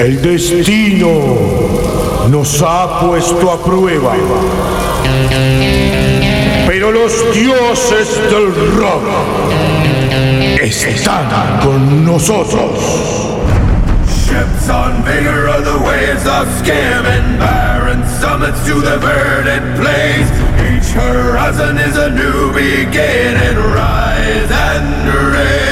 El destino nos ha puesto a prueba. Pero los dioses del rock están con nosotros. Ships on vigor of the waves of skim and barren summits to the verdant plains. Each horizon is a new beginning. Rise and.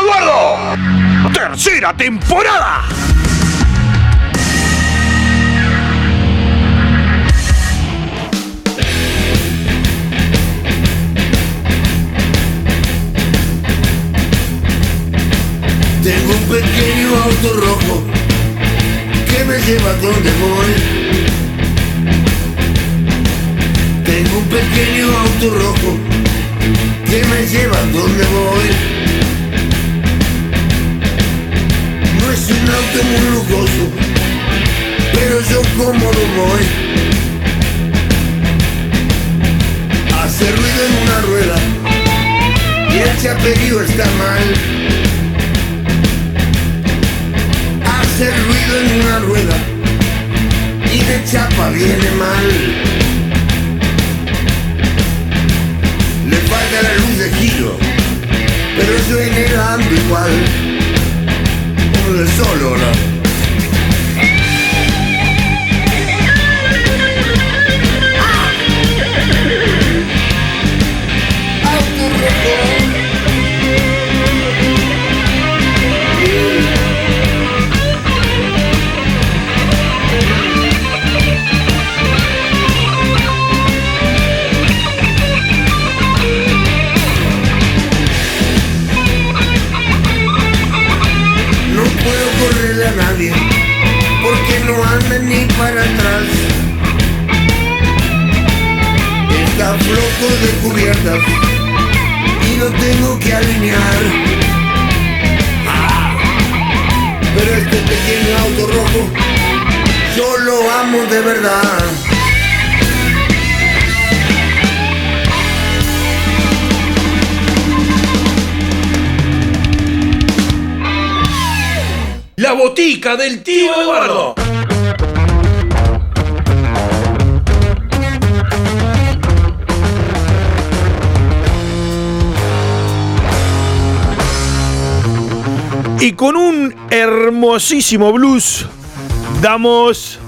Eduardo. Tercera temporada. Tengo un pequeño auto rojo que me lleva donde voy. Tengo un pequeño auto rojo que me lleva donde voy. Es un auto muy lujoso, pero yo cómodo voy. Hace ruido en una rueda y el chaperío está mal. hace ruido en una rueda y de chapa viene mal. Le falta la luz de giro, pero yo en él ando igual. Como de solo, ¿no? Está flojo de cubiertas y lo tengo que alinear. Pero este pequeño auto rojo yo lo amo de verdad. La botica del tío Eduardo. Y con un hermosísimo blues damos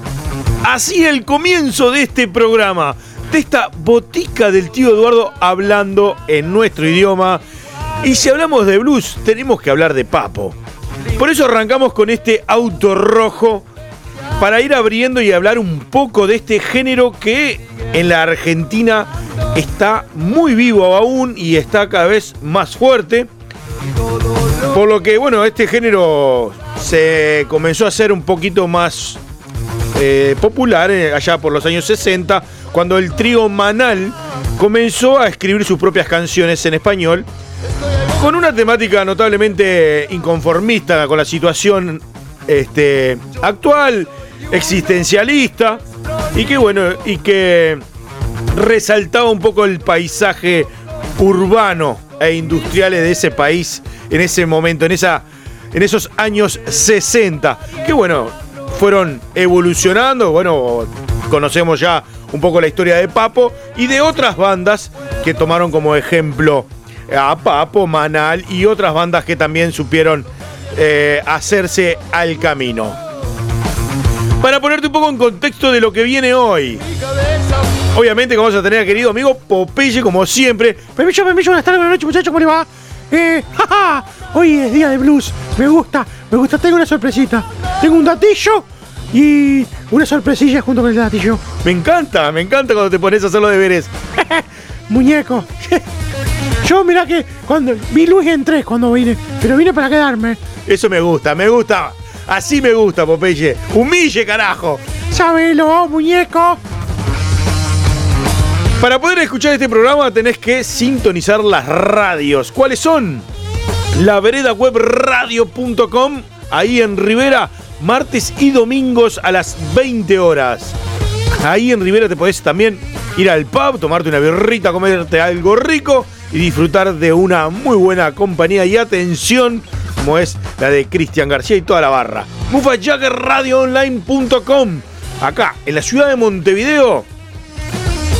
así el comienzo de este programa, de esta botica del tío Eduardo hablando en nuestro idioma. Y si hablamos de blues, tenemos que hablar de Papo. Por eso arrancamos con este auto rojo para ir abriendo y hablar un poco de este género que en la Argentina está muy vivo aún y está cada vez más fuerte. Por lo que, bueno, este género se comenzó a hacer un poquito más eh, popular eh, allá por los años 60, cuando el trío Manal comenzó a escribir sus propias canciones en español, con una temática notablemente inconformista con la situación este, actual, existencialista, y que, bueno, y que resaltaba un poco el paisaje urbano e industriales de ese país en ese momento, en, esa, en esos años 60, que bueno, fueron evolucionando, bueno, conocemos ya un poco la historia de Papo y de otras bandas que tomaron como ejemplo a Papo, Manal y otras bandas que también supieron eh, hacerse al camino. Para ponerte un poco en contexto de lo que viene hoy. Obviamente que vamos a tener a querido amigo Popeye como siempre. Permiso, permiso, buenas tardes, buenas noches muchachos, ¿cómo le va? Eh, jaja, hoy es día de blues. Me gusta, me gusta, tengo una sorpresita. Tengo un datillo y una sorpresilla junto con el datillo. Me encanta, me encanta cuando te pones a hacer los deberes. Muñeco. Yo mirá que cuando vi luz entré cuando vine, pero vine para quedarme. Eso me gusta, me gusta. Así me gusta, Popeye. Humille, carajo. Sabelo, muñeco. Para poder escuchar este programa tenés que sintonizar las radios. ¿Cuáles son? La vereda web radio.com, ahí en Rivera, martes y domingos a las 20 horas. Ahí en Rivera te podés también ir al pub, tomarte una birrita, comerte algo rico y disfrutar de una muy buena compañía y atención como es la de Cristian García y toda la barra. MufaJaggerRadioOnline.com Acá, en la ciudad de Montevideo,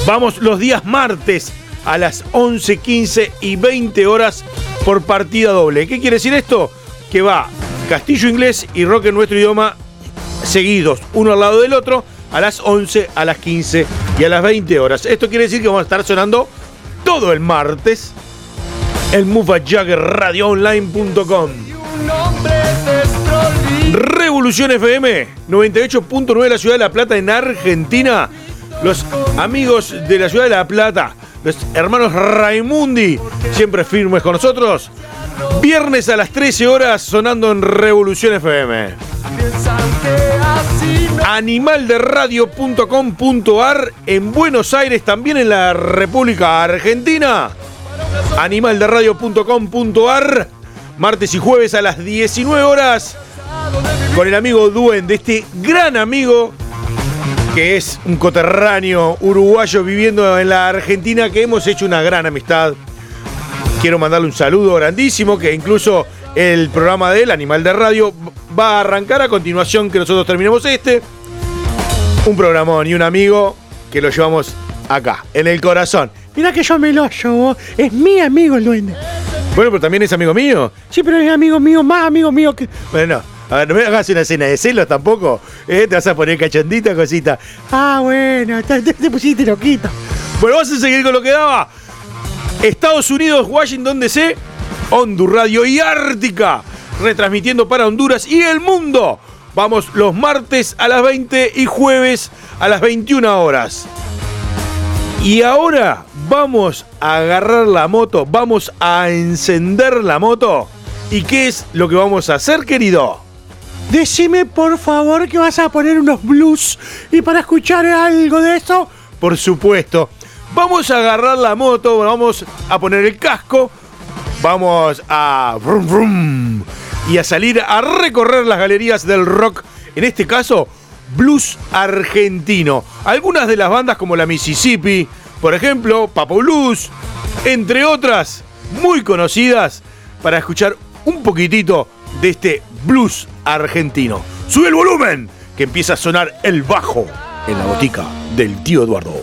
vamos los días martes a las 11, 15 y 20 horas por partida doble. ¿Qué quiere decir esto? Que va Castillo Inglés y Rock en nuestro idioma seguidos, uno al lado del otro, a las 11, a las 15 y a las 20 horas. Esto quiere decir que vamos a estar sonando todo el martes en MufaJaggerRadioOnline.com. Revolución FM 98.9 de la ciudad de La Plata en Argentina. Los amigos de la ciudad de La Plata, los hermanos Raimundi, siempre firmes con nosotros. Viernes a las 13 horas sonando en Revolución FM. Animalderadio.com.ar en Buenos Aires, también en la República Argentina. Animalderadio.com.ar martes y jueves a las 19 horas con el amigo Duen, de este gran amigo que es un coterráneo uruguayo viviendo en la Argentina, que hemos hecho una gran amistad. Quiero mandarle un saludo grandísimo, que incluso el programa del Animal de Radio va a arrancar a continuación que nosotros terminemos este. Un programón y un amigo que lo llevamos acá, en el corazón. Mira que yo me lo llevo. Es mi amigo el duende. Bueno, pero también es amigo mío. Sí, pero es amigo mío, más amigo mío que. Bueno, a ver, no me hagas una escena de celos tampoco. ¿eh? Te vas a poner cachondita, cosita. Ah, bueno, te, te- te pusiste loquito. Bueno, vamos a seguir con lo que daba. Estados Unidos, Washington DC, Hondur Radio y Ártica, retransmitiendo para Honduras y el mundo. Vamos los martes a las 20 y jueves a las 21 horas. Y ahora vamos a agarrar la moto, vamos a encender la moto. ¿Y qué es lo que vamos a hacer, querido? Decime por favor que vas a poner unos blues y para escuchar algo de eso. Por supuesto. Vamos a agarrar la moto, vamos a poner el casco, vamos a vrum, vrum, y a salir a recorrer las galerías del rock, en este caso blues argentino. Algunas de las bandas como la Mississippi, por ejemplo, Papo Blues, entre otras muy conocidas para escuchar un poquitito de este blues argentino. Sube el volumen, que empieza a sonar el bajo en la botica del tío Eduardo.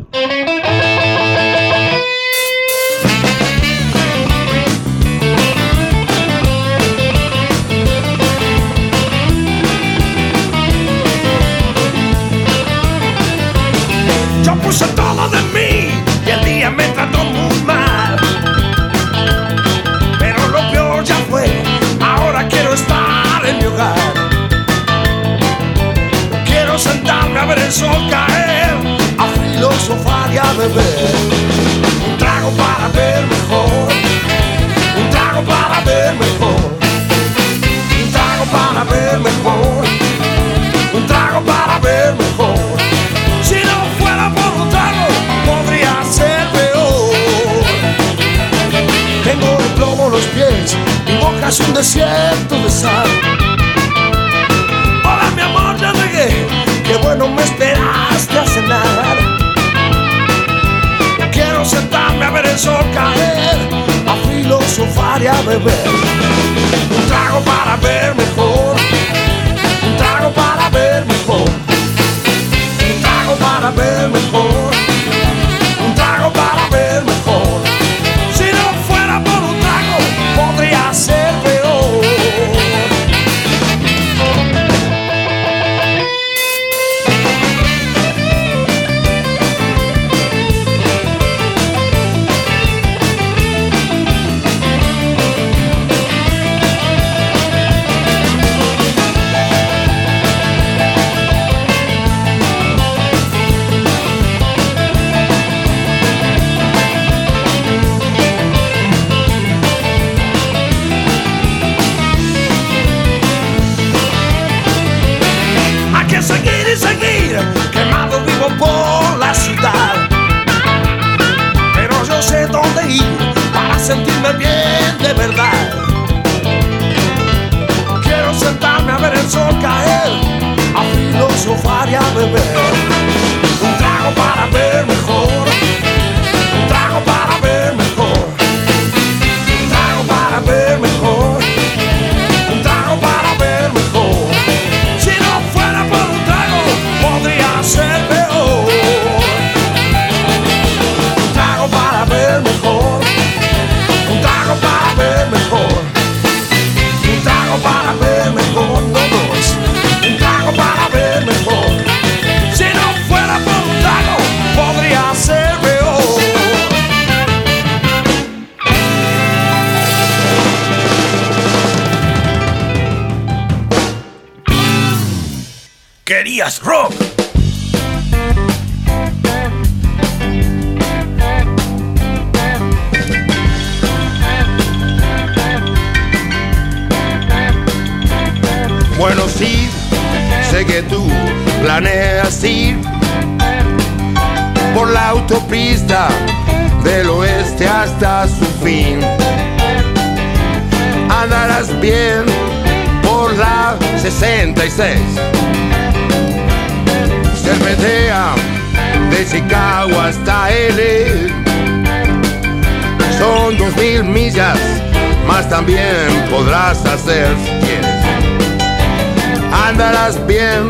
Andarás bien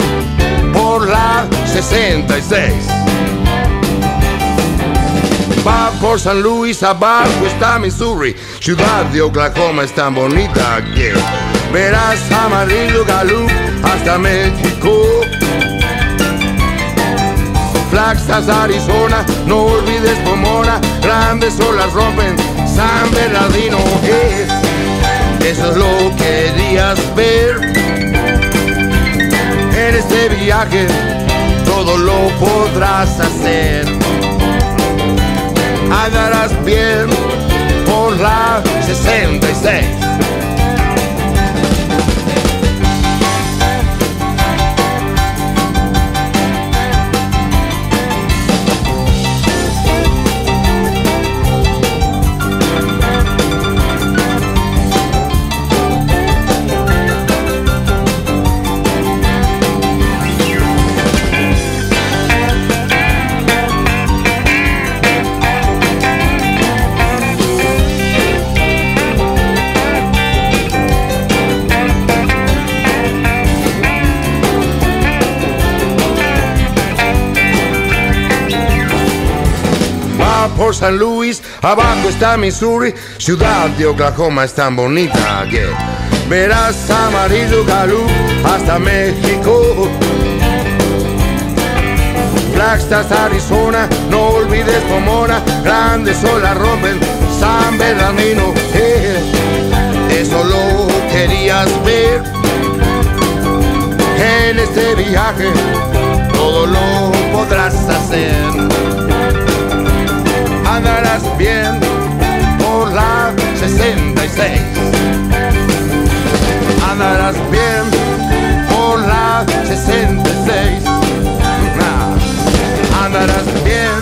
por la 66. Va por San Luis, abajo está Missouri, ciudad de Oklahoma es tan bonita que verás amarillo galú hasta México. Flaxas, Arizona, no olvides Pomona, grandes olas rompen San Bernardino. Eh eso es lo que querías ver. En este viaje todo lo podrás hacer. Andarás bien por la 66. San Luis, abajo está Missouri, ciudad de Oklahoma es tan bonita que verás amarillo galú hasta México. Flagstaff, Arizona, no olvides Pomona, grandes olas rompen San Bernardino. eso lo querías ver en este viaje, todo lo podrás hacer. Andarás bien por la 66. Andarás bien por la 66. Ah, Andarás bien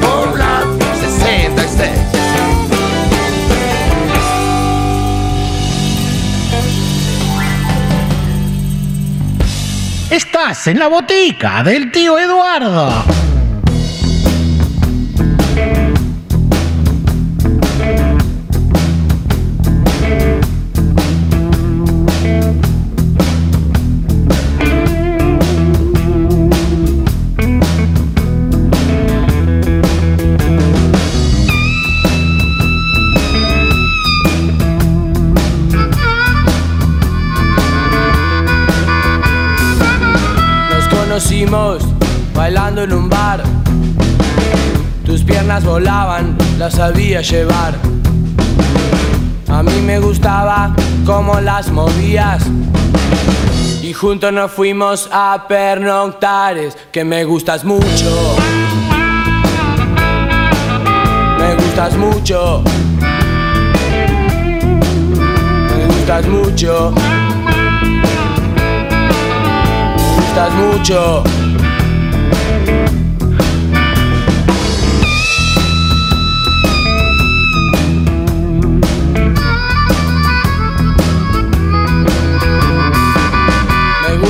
por la 66. Estás en la botica del tío Eduardo. En un bar. Tus piernas volaban, las sabía llevar. A mí me gustaba cómo las movías. Y juntos nos fuimos a pernoctares, que me gustas mucho. Me gustas mucho. Me gustas mucho. Me gustas mucho.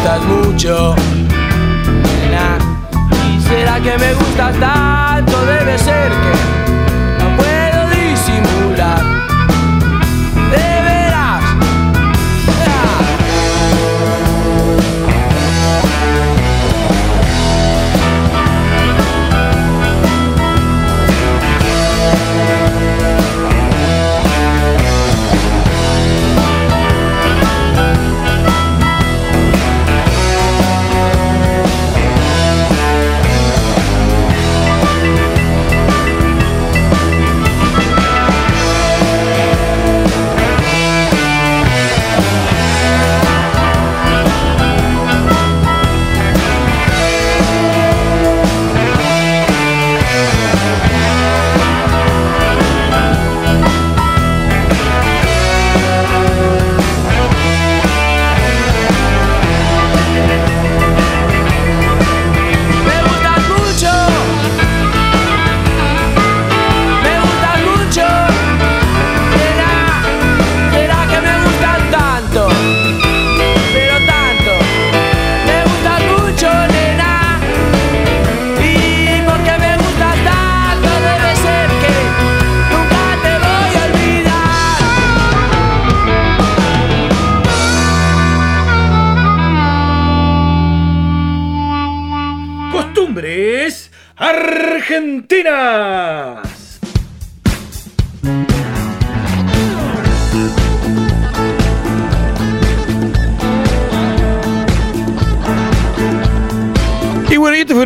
Gustas mucho. ¿Y será que me gustas tanto? Debe ser que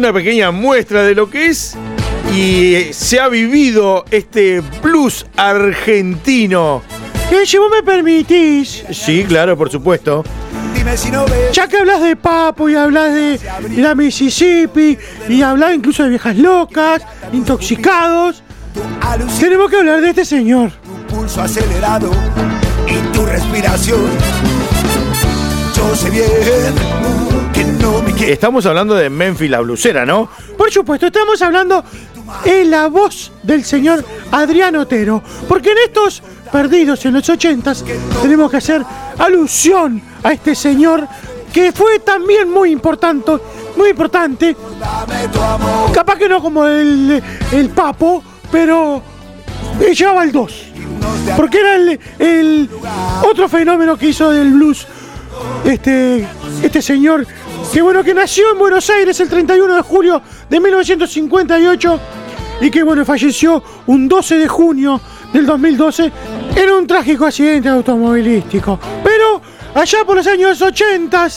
una pequeña muestra de lo que es y eh, se ha vivido este blues argentino. Si vos me permitís, Sí, claro, por supuesto. ya que hablas de Papo y hablas de la Mississippi y hablas incluso de viejas locas, intoxicados, tenemos que hablar de este señor. pulso acelerado y tu respiración. Yo sé bien Estamos hablando de Memphis la blusera, ¿no? Por supuesto, estamos hablando es la voz del señor Adrián Otero. Porque en estos perdidos en los ochentas tenemos que hacer alusión a este señor que fue también muy importante, muy importante. Capaz que no como el, el Papo, pero llevaba el 2. Porque era el, el otro fenómeno que hizo del blues este, este señor, que bueno, que nació en Buenos Aires el 31 de julio de 1958 y que bueno, falleció un 12 de junio del 2012 en un trágico accidente automovilístico. Pero allá por los años 80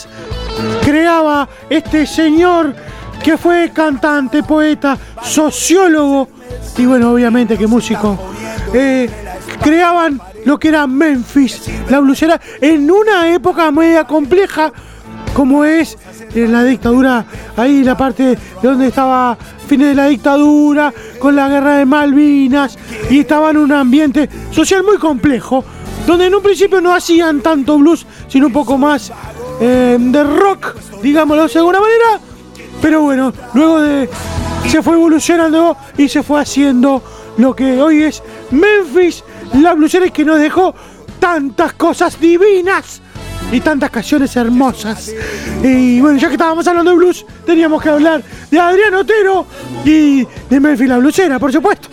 creaba este señor que fue cantante, poeta, sociólogo y bueno, obviamente que músico. eh, creaban lo que era Memphis, la blusera, en una época media compleja como es eh, la dictadura, ahí la parte de donde estaba fines de la dictadura, con la guerra de Malvinas, y estaba en un ambiente social muy complejo, donde en un principio no hacían tanto blues, sino un poco más eh, de rock, digámoslo de alguna manera, pero bueno, luego de se fue evolucionando y se fue haciendo lo que hoy es Memphis, la blusera que nos dejó tantas cosas divinas y tantas canciones hermosas. Y bueno, ya que estábamos hablando de blues, teníamos que hablar de Adrián Otero y de Memphis la blusera, por supuesto.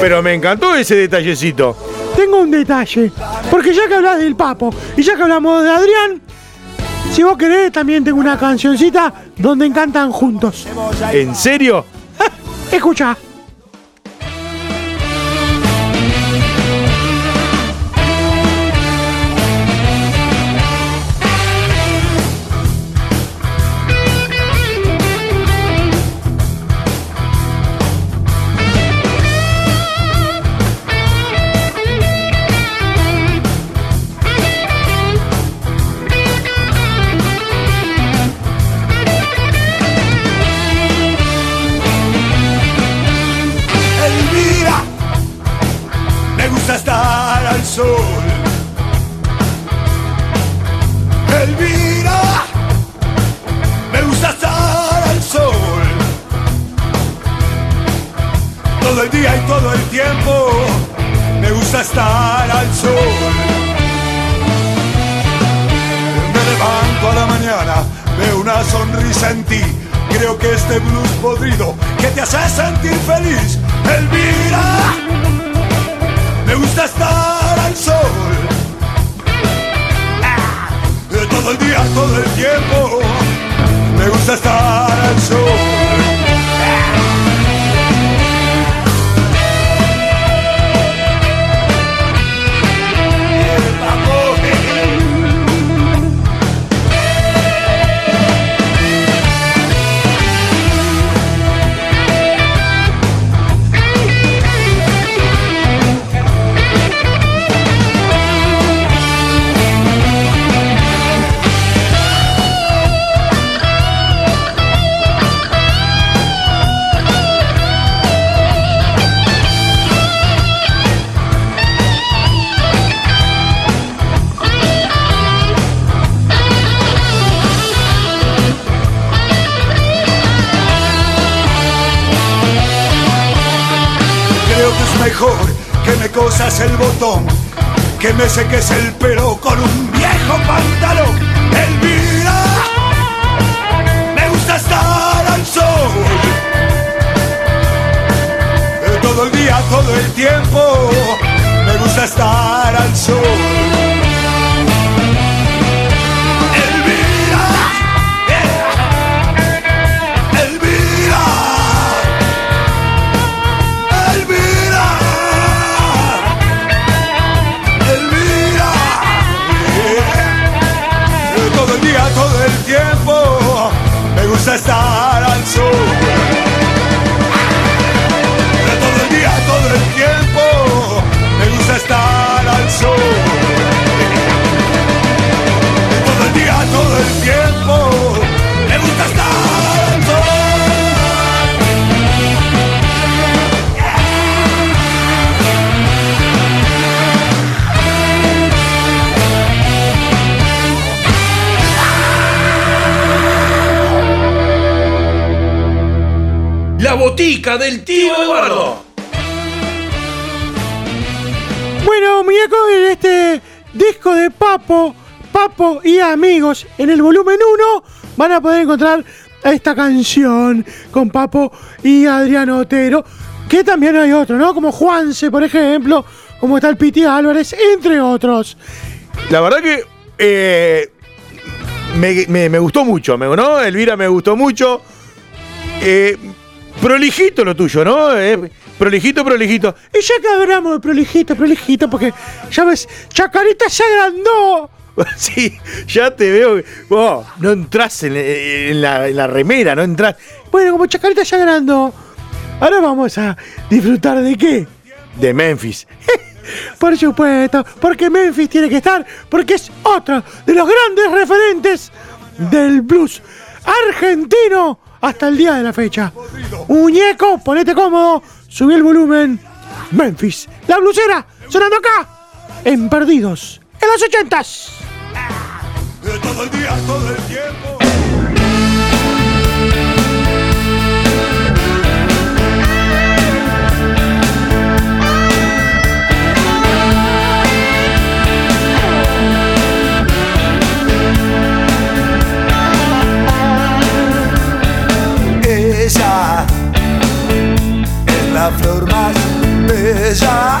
Pero me encantó ese detallecito. Tengo un detalle, porque ya que hablas del Papo y ya que hablamos de Adrián, si vos querés, también tengo una cancioncita donde cantan juntos. ¿En serio? Escucha. En el volumen 1 van a poder encontrar esta canción con Papo y Adriano Otero, que también hay otro, ¿no? Como Juanse, por ejemplo, como está el Piti Álvarez, entre otros. La verdad que eh, me, gustó mucho, ¿no? Elvira me gustó mucho. Eh, prolijito lo tuyo, ¿no? Eh, prolijito, prolijito. Y ya que hablamos de prolijito, prolijito, porque ya ves, Chacarita se agrandó. Sí, ya te veo. no entras en, en la, en la remera, no entras. Bueno, como Chacarita se agrandó, ahora vamos a disfrutar de qué. De Memphis. Por supuesto, porque Memphis tiene que estar, porque es otro de los grandes referentes del blues argentino hasta el día de la fecha. Muñeco, ponete cómodo, subí el volumen. Memphis, la blusera, sonando acá, en Perdidos, en los ochentas. De todo el día, todo el tiempo. Ella es la flor más bella,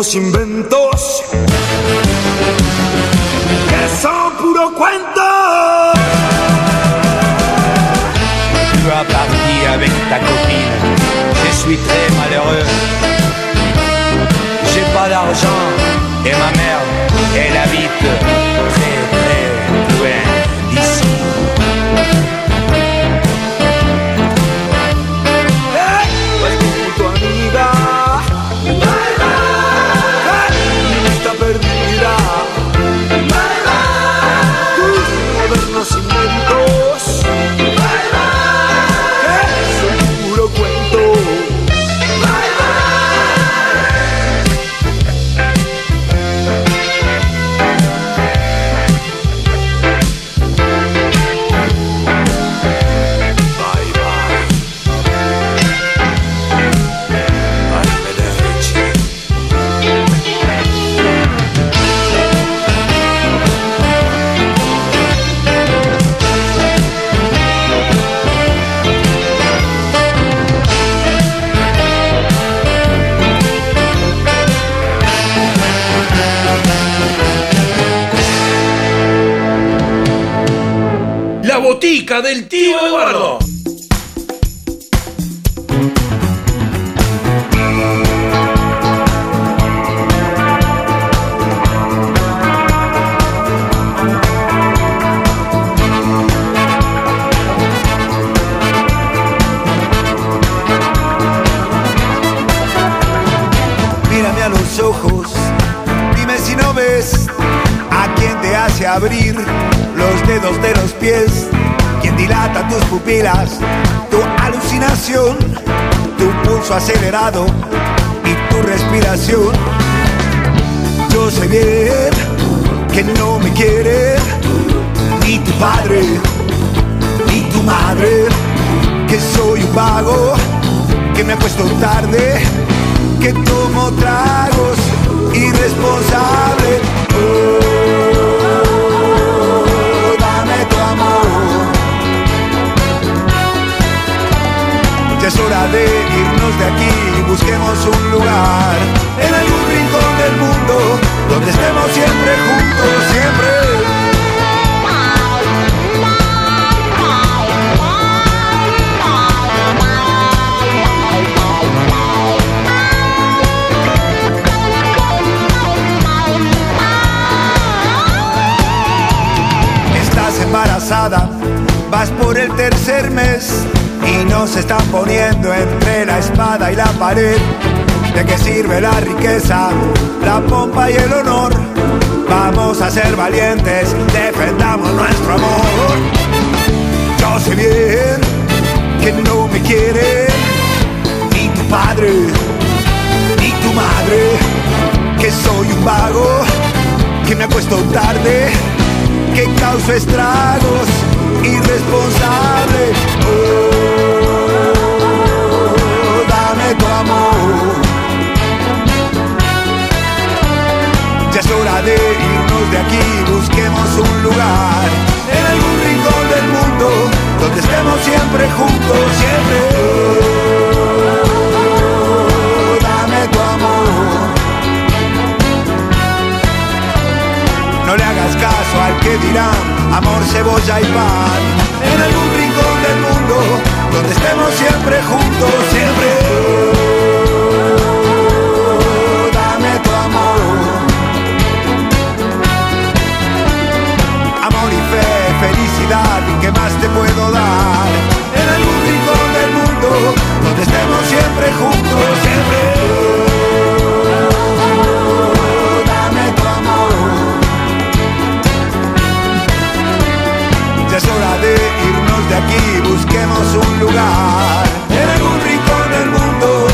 Modernos inventos, pulso vas por el tercer mes y nos están poniendo entre la espada y la pared. ¿De qué sirve la riqueza, la pompa y el honor? Vamos a ser valientes, defendamos nuestro amor. Yo sé bien que no me quiere ni tu padre ni tu madre, que soy un vago, que me acuesto tarde, que causo estragos, irresponsable. Oh, dame tu amor. Ya es hora de irnos de aquí, busquemos un lugar en algún rincón del mundo donde estemos siempre juntos, siempre. Oh, hagas caso al que dirán amor, cebolla y pan. En algún rincón del mundo donde estemos siempre juntos, siempre. Dame tu amor. amor y fe, felicidad, ¿y qué más te puedo dar? En algún rincón del mundo, donde estemos siempre juntos, busquemos un lugar. En algún rincón del mundo,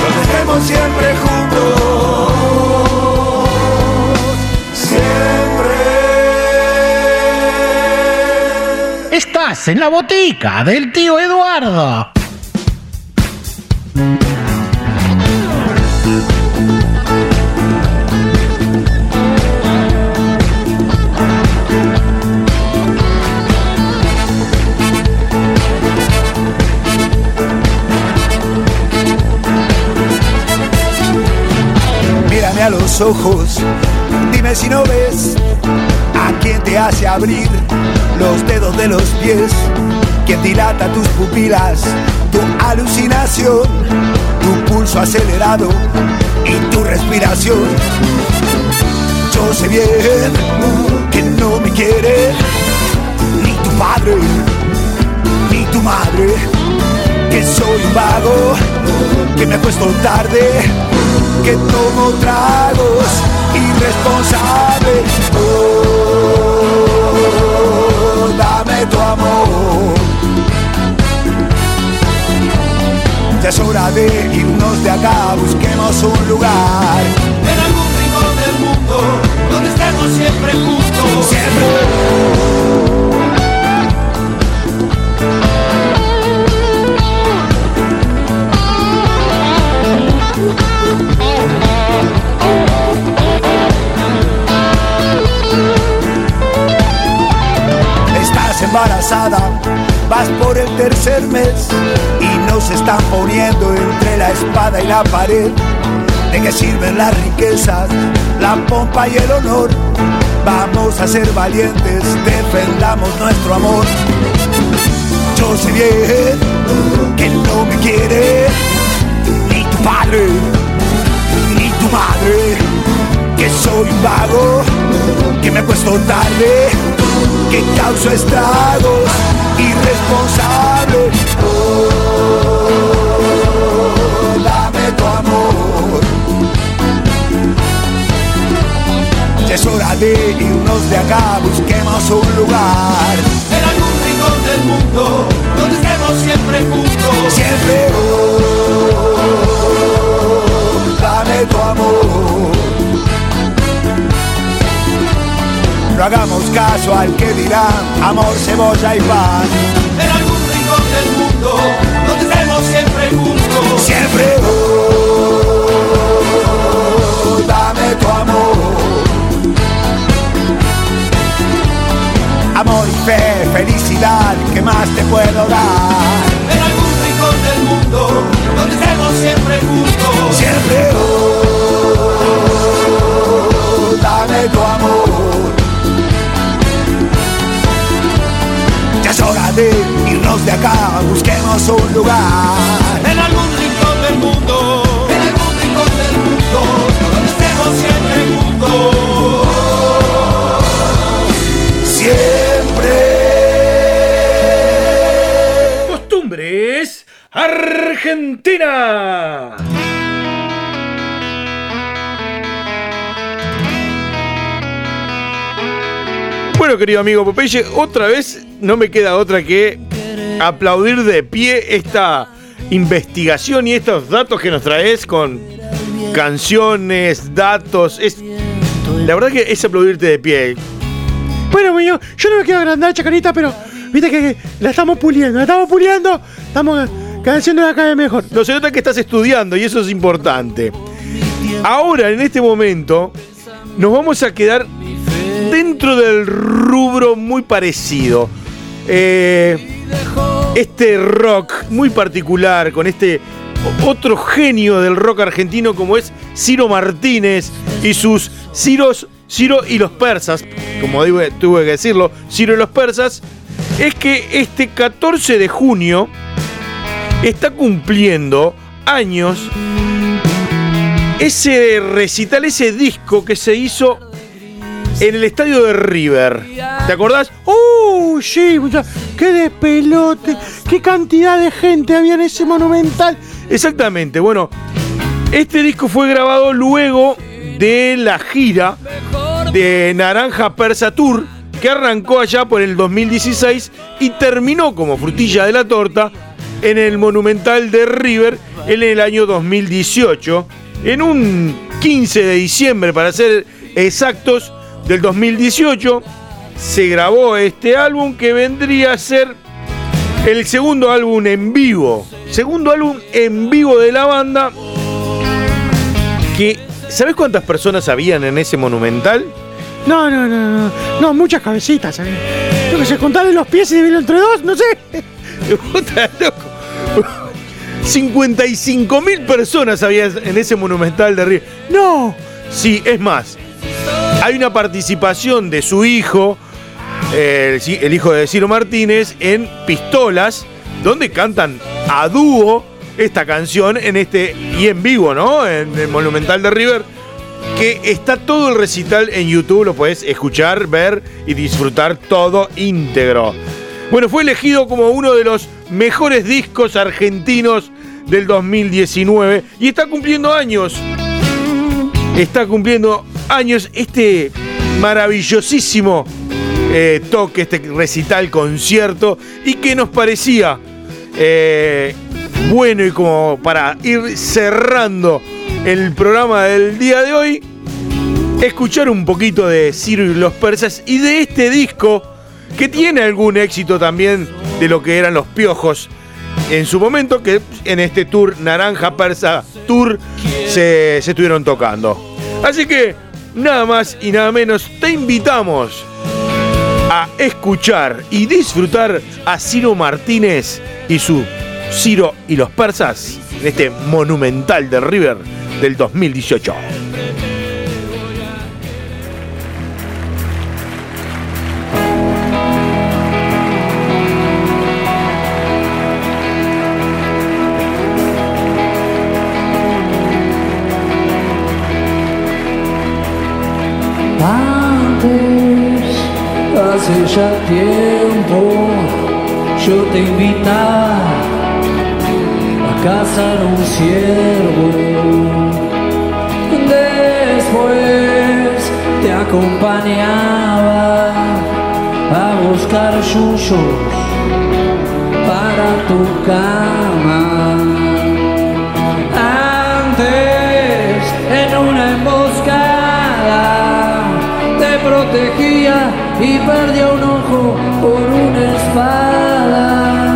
donde estemos siempre juntos. Estás en la botica del tío Eduardo. Ojos, dime si no ves a quien te hace abrir los dedos de los pies, quien dilata tus pupilas, tu alucinación, tu pulso acelerado y tu respiración. Yo sé bien que no me quiere ni tu padre ni tu madre, que soy un vago, que me acuesto tarde, que tomo tragos, irresponsable. Oh, dame tu amor. Ya es hora de irnos de acá, busquemos un lugar. En algún rincón del mundo donde estemos siempre juntos. Siempre. Embarazada, vas por el tercer mes y nos están poniendo entre la espada y la pared. ¿De qué sirven las riquezas, la pompa y el honor? Vamos a ser valientes, defendamos nuestro amor. Yo sé bien que no me quiere ni tu padre ni tu madre, que soy un vago, que me acuesto tarde, que causo estragos, irresponsable. Oh, dame tu amor. Ya es hora de irnos de acá, busquemos un lugar. En algún rincón del mundo donde estemos siempre juntos. Siempre. Oh, dame tu amor. No hagamos caso al que dirán amor, cebolla y pan. En algún rincón del mundo donde estemos siempre juntos. Siempre. Oh, dame tu amor. Amor y fe, felicidad, ¿qué más te puedo dar? En algún rincón del mundo donde estemos siempre juntos. Siempre. Oh, dame tu amor. hora de irnos de acá, busquemos un lugar. En algún rincón del mundo, en algún rincón del mundo, donde estemos siempre juntos. Siempre. Costumbres Argentina. Bueno, querido amigo Popeye, otra vez no me queda otra que aplaudir de pie esta investigación y estos datos que nos traes con canciones, datos. Es, la verdad que es aplaudirte de pie. Bueno, mío, yo no me quiero agrandar, chacarita, pero viste que la estamos puliendo, la estamos puliendo, estamos haciendo cada vez mejor. No se nota que estás estudiando y eso es importante. Ahora, en este momento, nos vamos a quedar dentro del rubro muy parecido. Eh, este rock muy particular, con este otro genio del rock argentino como es Ciro Martínez y sus Ciros, Ciro y los persas, como tuve que decirlo, Ciro y los persas, es que este 14 de junio está cumpliendo años ese recital, ese disco que se hizo en el estadio de River. ¿Te acordás? ¡Uh! Sí, qué despelote, qué cantidad de gente había en ese monumental. Exactamente, bueno, este disco fue grabado luego de la gira de Naranja Persa Tour, que arrancó allá por el 2016 y terminó como frutilla de la torta en el Monumental de River en el año 2018, en un 15 de diciembre para ser exactos del 2018, se grabó este álbum que vendría a ser el segundo álbum en vivo. Segundo álbum en vivo de la banda. Que, ¿sabes cuántas personas habían en ese monumental? No, no, no, no, no, muchas cabecitas. ¿eh? Yo que sé, contarle los pies y dividirlo entre dos, no sé. Puta, loco. 55 mil personas había en ese monumental de River. No. Sí, es más. Hay una participación de su hijo, el hijo de Ciro Martínez, en Pistolas, donde cantan a dúo esta canción en este y en vivo, ¿no? En el Monumental de River. Que está todo el recital en YouTube, lo puedes escuchar, ver y disfrutar todo íntegro. Bueno, fue elegido como uno de los mejores discos argentinos del 2019 y está cumpliendo años. Está cumpliendo años este maravillosísimo eh, toque, este recital, concierto y que nos parecía eh, bueno y como para ir cerrando el programa del día de hoy, escuchar un poquito de Ciro y los persas y de este disco que tiene algún éxito también de lo que eran los piojos en su momento, que en este tour Naranja Persa Tour se, se estuvieron tocando. Así que nada más y nada menos te invitamos a escuchar y disfrutar a Ciro Martínez y su Ciro y los persas en este monumental de River del 2018. Tiempo, yo te invitaba a cazar un ciervo. Después te acompañaba a buscar yuyos para tu cama. Protegía y perdió un ojo por una espada.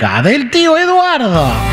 Botica del tío Eduardo.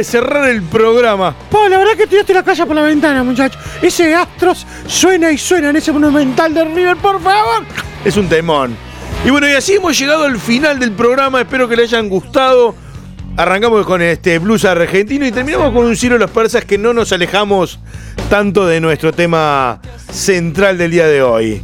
De cerrar el programa. Po, la verdad que tiraste la casa por la ventana, muchacho. Ese Astros suena y suena en ese monumental de River, por favor. Es un temón. Y bueno, y así hemos llegado al final del programa. Espero que le hayan gustado. Arrancamos con este blues argentino y terminamos con un Ciro de los Persas que no nos alejamos tanto de nuestro tema central del día de hoy.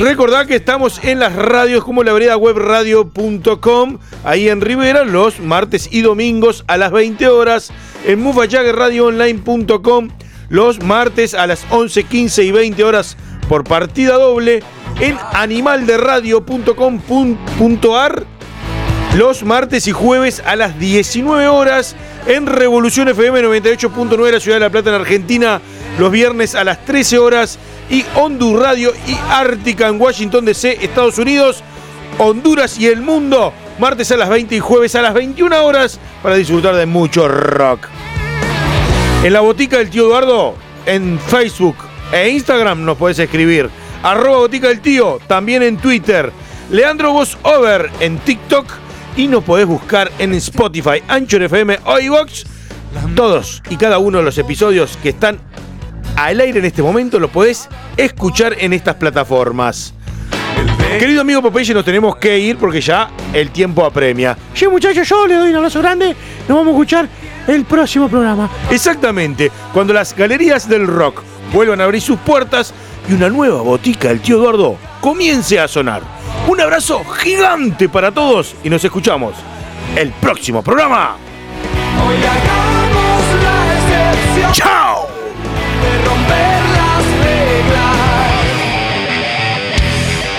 Recordad que estamos en las radios como la vereda web radio.com, ahí en Rivera, los martes y domingos a las 20 horas, en mufayagradioonline.com, los martes a las 11, 15 y 20 horas por partida doble, en animalderadio.com.ar, los martes y jueves a las 19 horas, en Revolución FM 98.9 de la Ciudad de La Plata en Argentina, los viernes a las 13 horas y Hondur Radio y Ártica en Washington DC, Estados Unidos, Honduras y el mundo, martes a las 20 y jueves a las 21 horas para disfrutar de mucho rock. En la botica del tío Eduardo, en Facebook e Instagram nos puedes escribir. Arroba botica del tío, también en Twitter. Leandro Vos Over en TikTok y nos podés buscar en Spotify, Anchor FM o iVox. Todos y cada uno de los episodios que están al aire en este momento los podés escuchar en estas plataformas. Querido amigo Popeye, nos tenemos que ir porque ya el tiempo apremia. Sí, muchachos, yo le doy un abrazo grande. Nos vamos a escuchar el próximo programa. Exactamente, cuando las galerías del rock vuelvan a abrir sus puertas y una nueva botica del tío Eduardo comience a sonar. Un abrazo gigante para todos y nos escuchamos el próximo programa. ¡Chao!